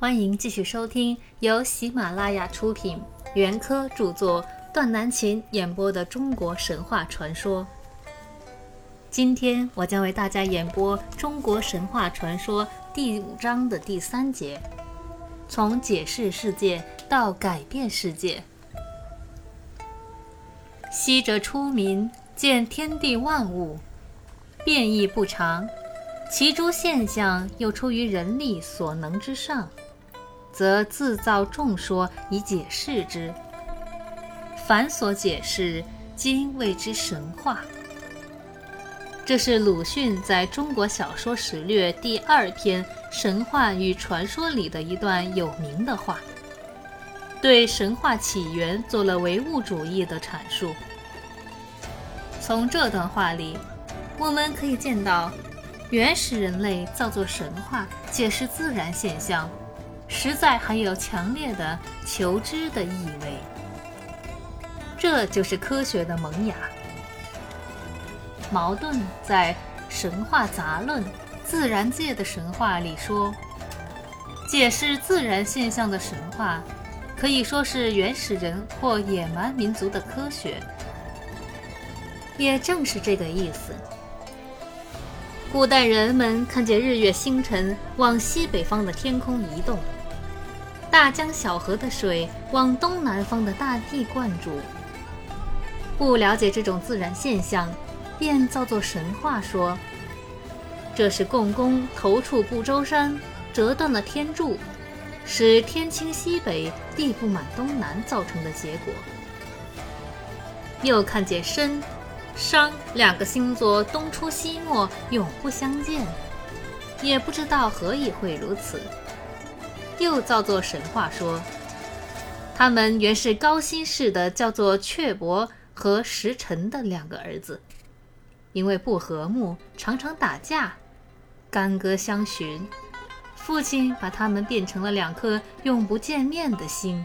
欢迎继续收听由喜马拉雅出品、袁科著作、段南琴演播的中国神话传说。今天我将为大家演播《中国神话传说》第五章的第三节，从解释世界到改变世界。昔者出民，见天地万物，变异不常，其诸现象又出于人力所能之上，则自造众说以解释之。凡所解释，今谓之神话。这是鲁迅在中国小说史略第二篇《神话与传说》里的一段有名的话，对神话起源做了唯物主义的阐述。从这段话里，我们可以见到，原始人类造作神话、解释自然现象，实在含有强烈的求知的意味。这就是科学的萌芽。矛盾在《神话杂论·自然界的神话》里说：“解释自然现象的神话，可以说是原始人或野蛮民族的科学。”也正是这个意思。古代人们看见日月星辰往西北方的天空移动，大江小河的水往东南方的大地灌注，不了解这种自然现象。便造作神话说，这是共工头触不周山，折断了天柱，使天倾西北，地不满东南造成的结果。又看见申、商两个星座东出西没，永不相见，也不知道何以会如此。又造作神话说，他们原是高辛氏的叫做阙伯和石臣的两个儿子。因为不和睦，常常打架，干戈相寻。父亲把他们变成了两颗永不见面的心。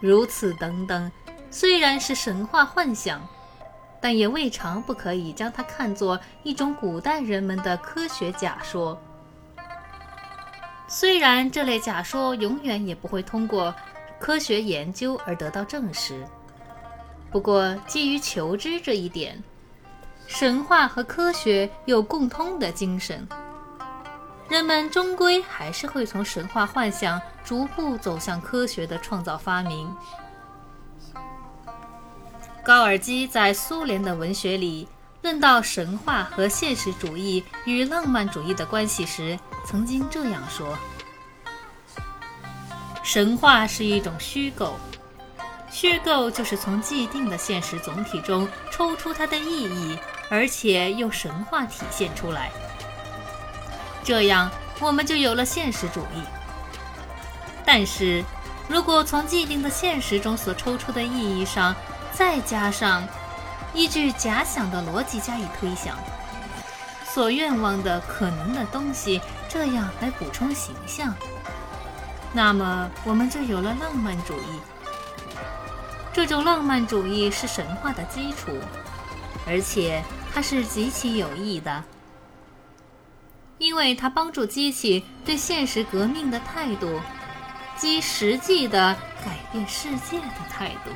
如此等等，虽然是神话幻想，但也未尝不可以将它看作一种古代人们的科学假说。虽然这类假说永远也不会通过科学研究而得到证实。不过，基于求知这一点，神话和科学有共通的精神。人们终归还是会从神话幻想逐步走向科学的创造发明。高尔基在苏联的文学里论到神话和现实主义与浪漫主义的关系时，曾经这样说：“神话是一种虚构。”虚构就是从既定的现实总体中抽出它的意义，而且用神话体现出来。这样，我们就有了现实主义。但是，如果从既定的现实中所抽出的意义上，再加上依据假想的逻辑加以推想，所愿望的可能的东西，这样来补充形象，那么我们就有了浪漫主义。这种浪漫主义是神话的基础，而且它是极其有益的，因为它帮助激起对现实革命的态度，即实际的改变世界的态度。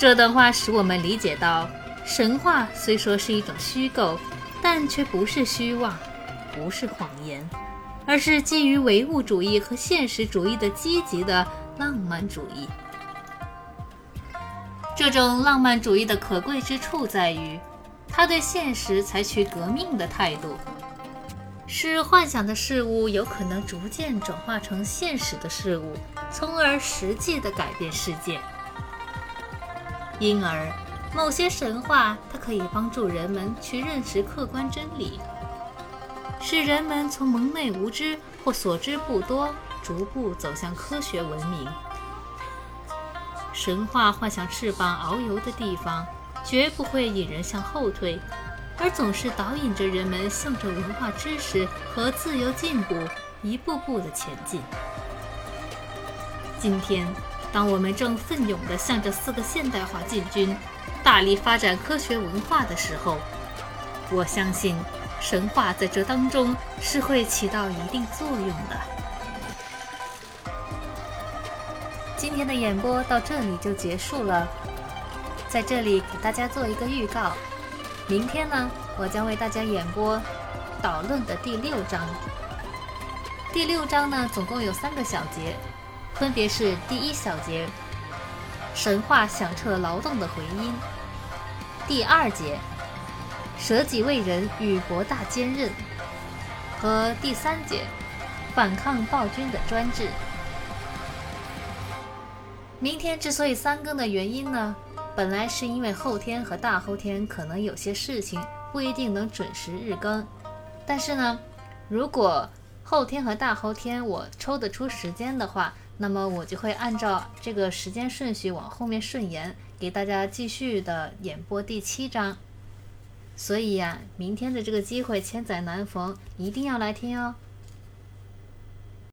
这段话使我们理解到，神话虽说是一种虚构，但却不是虚妄，不是谎言，而是基于唯物主义和现实主义的积极的。浪漫主义，这种浪漫主义的可贵之处在于，它对现实采取革命的态度，使幻想的事物有可能逐渐转化成现实的事物，从而实际的改变世界。因而，某些神话它可以帮助人们去认识客观真理，使人们从蒙昧无知或所知不多。逐步走向科学文明。神话幻想翅膀遨游的地方，绝不会引人向后退，而总是导引着人们向着文化知识和自由进步一步步的前进。今天，当我们正奋勇地向着四个现代化进军，大力发展科学文化的时候，我相信，神话在这当中是会起到一定作用的。今天的演播到这里就结束了，在这里给大家做一个预告，明天呢，我将为大家演播导论的第六章。第六章呢，总共有三个小节，分别是第一小节，神话响彻劳动的回音；第二节，舍己为人与博大坚韧；和第三节，反抗暴君的专制。明天之所以三更的原因呢，本来是因为后天和大后天可能有些事情，不一定能准时日更，但是呢，如果后天和大后天我抽得出时间的话，那么我就会按照这个时间顺序往后面顺延，给大家继续的演播第七章。所以呀，明天的这个机会千载难逢，一定要来听哦。